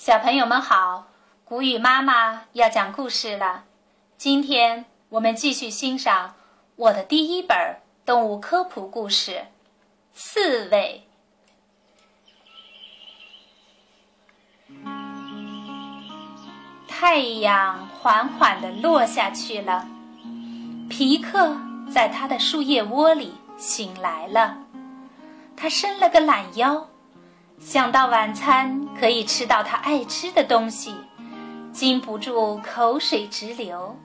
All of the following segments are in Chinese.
小朋友们好，谷雨妈妈要讲故事了。今天我们继续欣赏我的第一本动物科普故事《刺猬》。太阳缓缓地落下去了，皮克在他的树叶窝里醒来了。他伸了个懒腰，想到晚餐可以吃到他爱吃的东西，禁不住口水直流。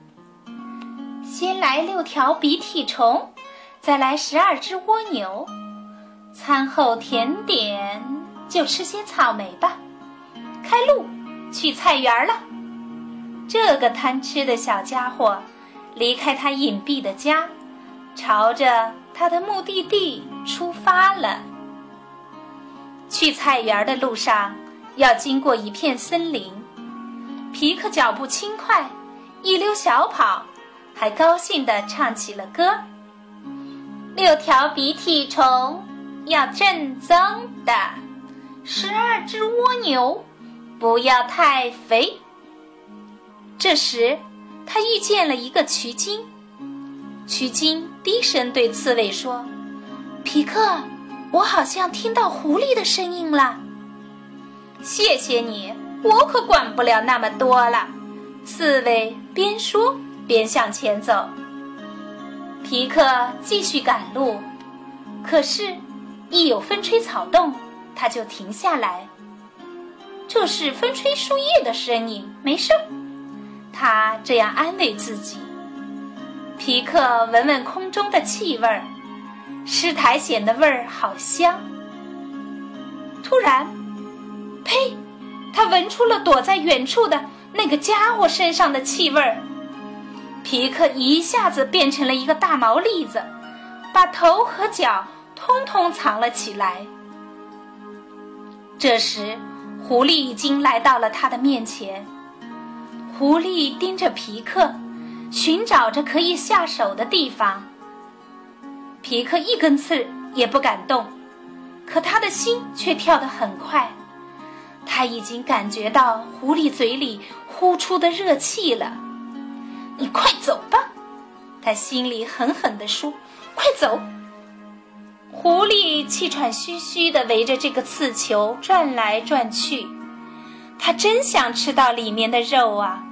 先来六条鼻涕虫，再来十二只蜗牛，餐后甜点就吃些草莓吧。开路，去菜园了。这个贪吃的小家伙离开他隐蔽的家，朝着他的目的地出发了。去菜园的路上要经过一片森林，皮克脚步轻快，一溜小跑，还高兴地唱起了歌。六条鼻涕虫要正宗的，十二只蜗牛不要太肥。这时，他遇见了一个渠精。渠精低声对刺猬说：“皮克，我好像听到狐狸的声音了。”“谢谢你，我可管不了那么多了。”刺猬边说边向前走。皮克继续赶路，可是，一有风吹草动，他就停下来。这是风吹树叶的声音，没事。他这样安慰自己。皮克闻闻空中的气味儿，湿苔藓的味儿好香。突然，呸！他闻出了躲在远处的那个家伙身上的气味儿。皮克一下子变成了一个大毛栗子，把头和脚通通藏了起来。这时，狐狸已经来到了他的面前。狐狸盯着皮克，寻找着可以下手的地方。皮克一根刺也不敢动，可他的心却跳得很快。他已经感觉到狐狸嘴里呼出的热气了。你快走吧，他心里狠狠地说：“快走！”狐狸气喘吁吁地围着这个刺球转来转去，他真想吃到里面的肉啊！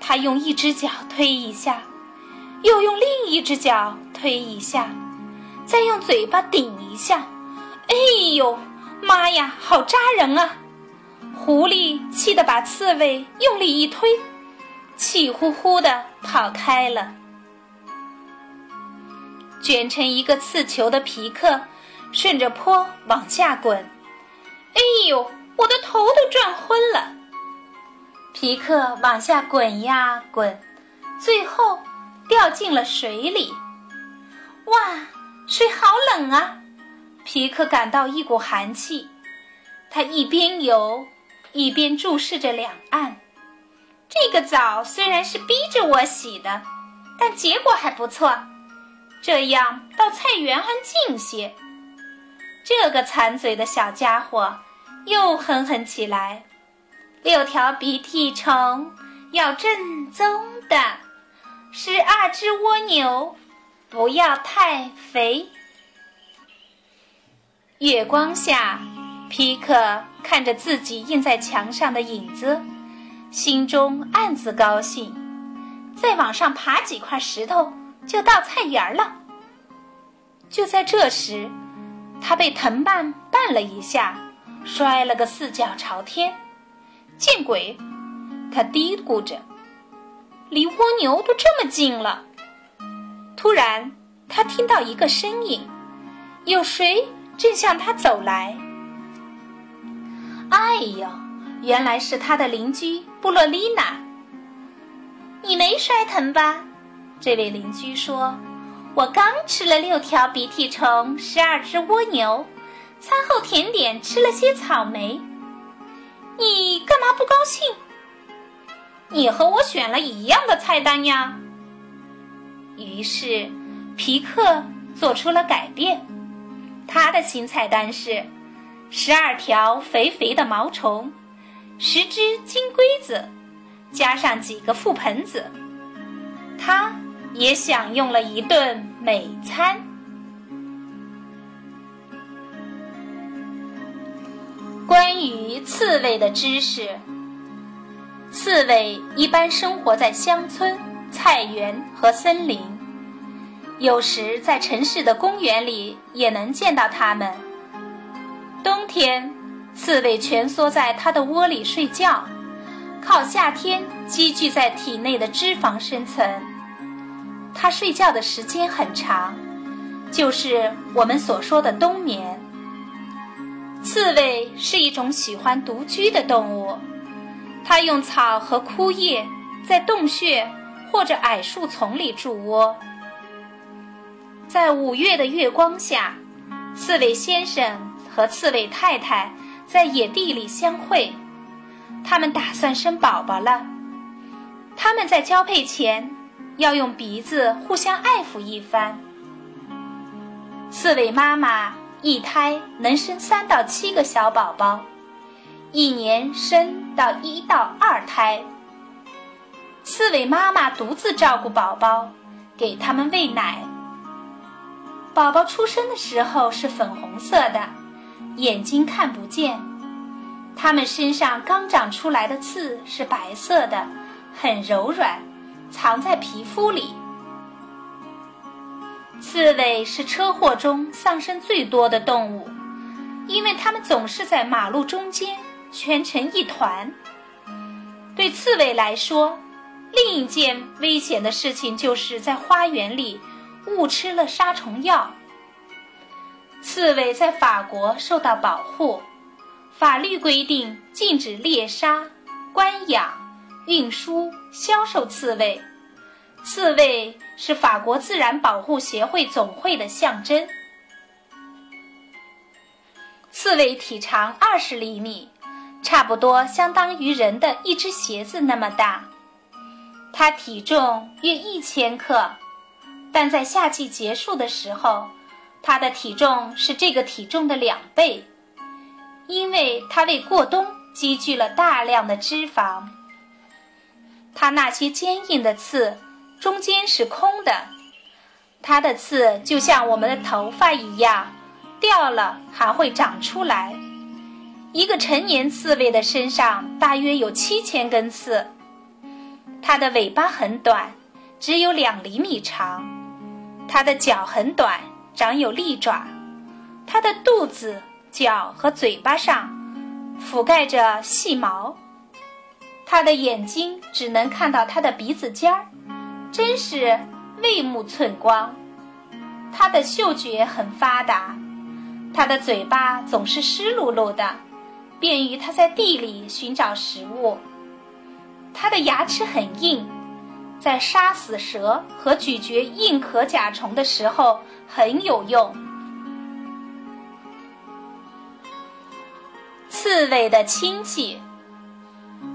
他用一只脚推一下，又用另一只脚推一下，再用嘴巴顶一下。哎呦，妈呀，好扎人啊！狐狸气得把刺猬用力一推，气呼呼的跑开了。卷成一个刺球的皮克顺着坡往下滚。哎呦，我的头都转昏了。皮克往下滚呀滚，最后掉进了水里。哇，水好冷啊！皮克感到一股寒气，他一边游一边注视着两岸。这个澡虽然是逼着我洗的，但结果还不错。这样到菜园安静些。这个馋嘴的小家伙又哼哼起来。六条鼻涕虫要正宗的，十二只蜗牛不要太肥。月光下，皮克看着自己印在墙上的影子，心中暗自高兴。再往上爬几块石头，就到菜园了。就在这时，他被藤蔓绊了一下，摔了个四脚朝天。见鬼！他嘀咕着，离蜗牛都这么近了。突然，他听到一个声音，有谁正向他走来？哎呦，原来是他的邻居布洛丽娜。你没摔疼吧？这位邻居说：“我刚吃了六条鼻涕虫，十二只蜗牛，餐后甜点吃了些草莓。”你干嘛不高兴？你和我选了一样的菜单呀。于是，皮克做出了改变。他的新菜单是：十二条肥肥的毛虫，十只金龟子，加上几个覆盆子，他也享用了一顿美餐。关于刺猬的知识，刺猬一般生活在乡村、菜园和森林，有时在城市的公园里也能见到它们。冬天，刺猬蜷缩在它的窝里睡觉，靠夏天积聚在体内的脂肪生存。它睡觉的时间很长，就是我们所说的冬眠。刺猬是一种喜欢独居的动物，它用草和枯叶在洞穴或者矮树丛里筑窝。在五月的月光下，刺猬先生和刺猬太太在野地里相会，他们打算生宝宝了。他们在交配前要用鼻子互相爱抚一番。刺猬妈妈。一胎能生三到七个小宝宝，一年生到一到二胎。刺猬妈妈独自照顾宝宝，给他们喂奶。宝宝出生的时候是粉红色的，眼睛看不见。它们身上刚长出来的刺是白色的，很柔软，藏在皮肤里。刺猬是车祸中丧生最多的动物，因为它们总是在马路中间蜷成一团。对刺猬来说，另一件危险的事情就是在花园里误吃了杀虫药。刺猬在法国受到保护，法律规定禁止猎杀、关养、运输、销售刺猬。刺猬是法国自然保护协会总会的象征。刺猬体长二十厘米，差不多相当于人的一只鞋子那么大。它体重约一千克，但在夏季结束的时候，它的体重是这个体重的两倍，因为它为过冬积聚了大量的脂肪。它那些坚硬的刺。中间是空的，它的刺就像我们的头发一样，掉了还会长出来。一个成年刺猬的身上大约有七千根刺。它的尾巴很短，只有两厘米长。它的脚很短，长有利爪。它的肚子、脚和嘴巴上覆盖着细毛。它的眼睛只能看到它的鼻子尖儿。真是畏目寸光，它的嗅觉很发达，它的嘴巴总是湿漉漉的，便于它在地里寻找食物。它的牙齿很硬，在杀死蛇和咀嚼硬壳甲虫的时候很有用。刺猬的亲戚，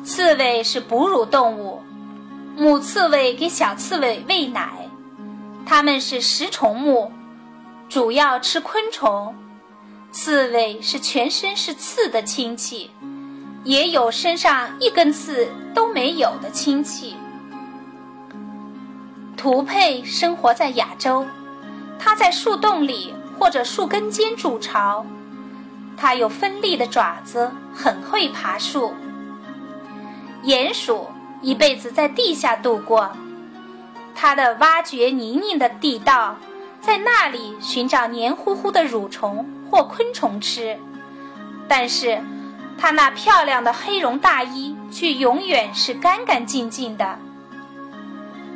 刺猬是哺乳动物。母刺猬给小刺猬喂奶，它们是食虫目，主要吃昆虫。刺猬是全身是刺的亲戚，也有身上一根刺都没有的亲戚。图佩生活在亚洲，它在树洞里或者树根间筑巢，它有锋利的爪子，很会爬树。鼹鼠。一辈子在地下度过，它的挖掘泥泞的地道，在那里寻找黏糊糊的蠕虫或昆虫吃。但是，它那漂亮的黑绒大衣却永远是干干净净的。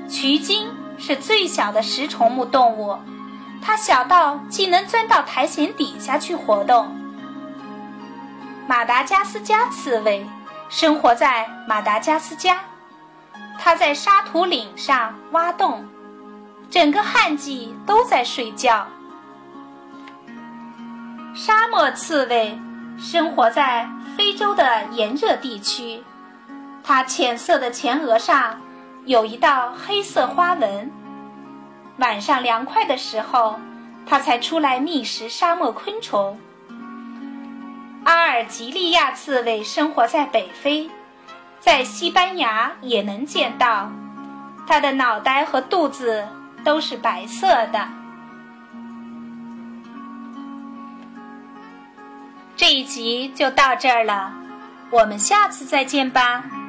渠鲸是最小的食虫目动物，它小到既能钻到苔藓底下去活动。马达加斯加刺猬生活在马达加斯加。它在沙土岭上挖洞，整个旱季都在睡觉。沙漠刺猬生活在非洲的炎热地区。它浅色的前额上有一道黑色花纹。晚上凉快的时候它才出来觅食沙漠昆虫。阿尔及利亚刺猬生活在北非在西班牙也能见到。它的脑袋和肚子都是白色的。这一集就到这儿了我们下次再见吧。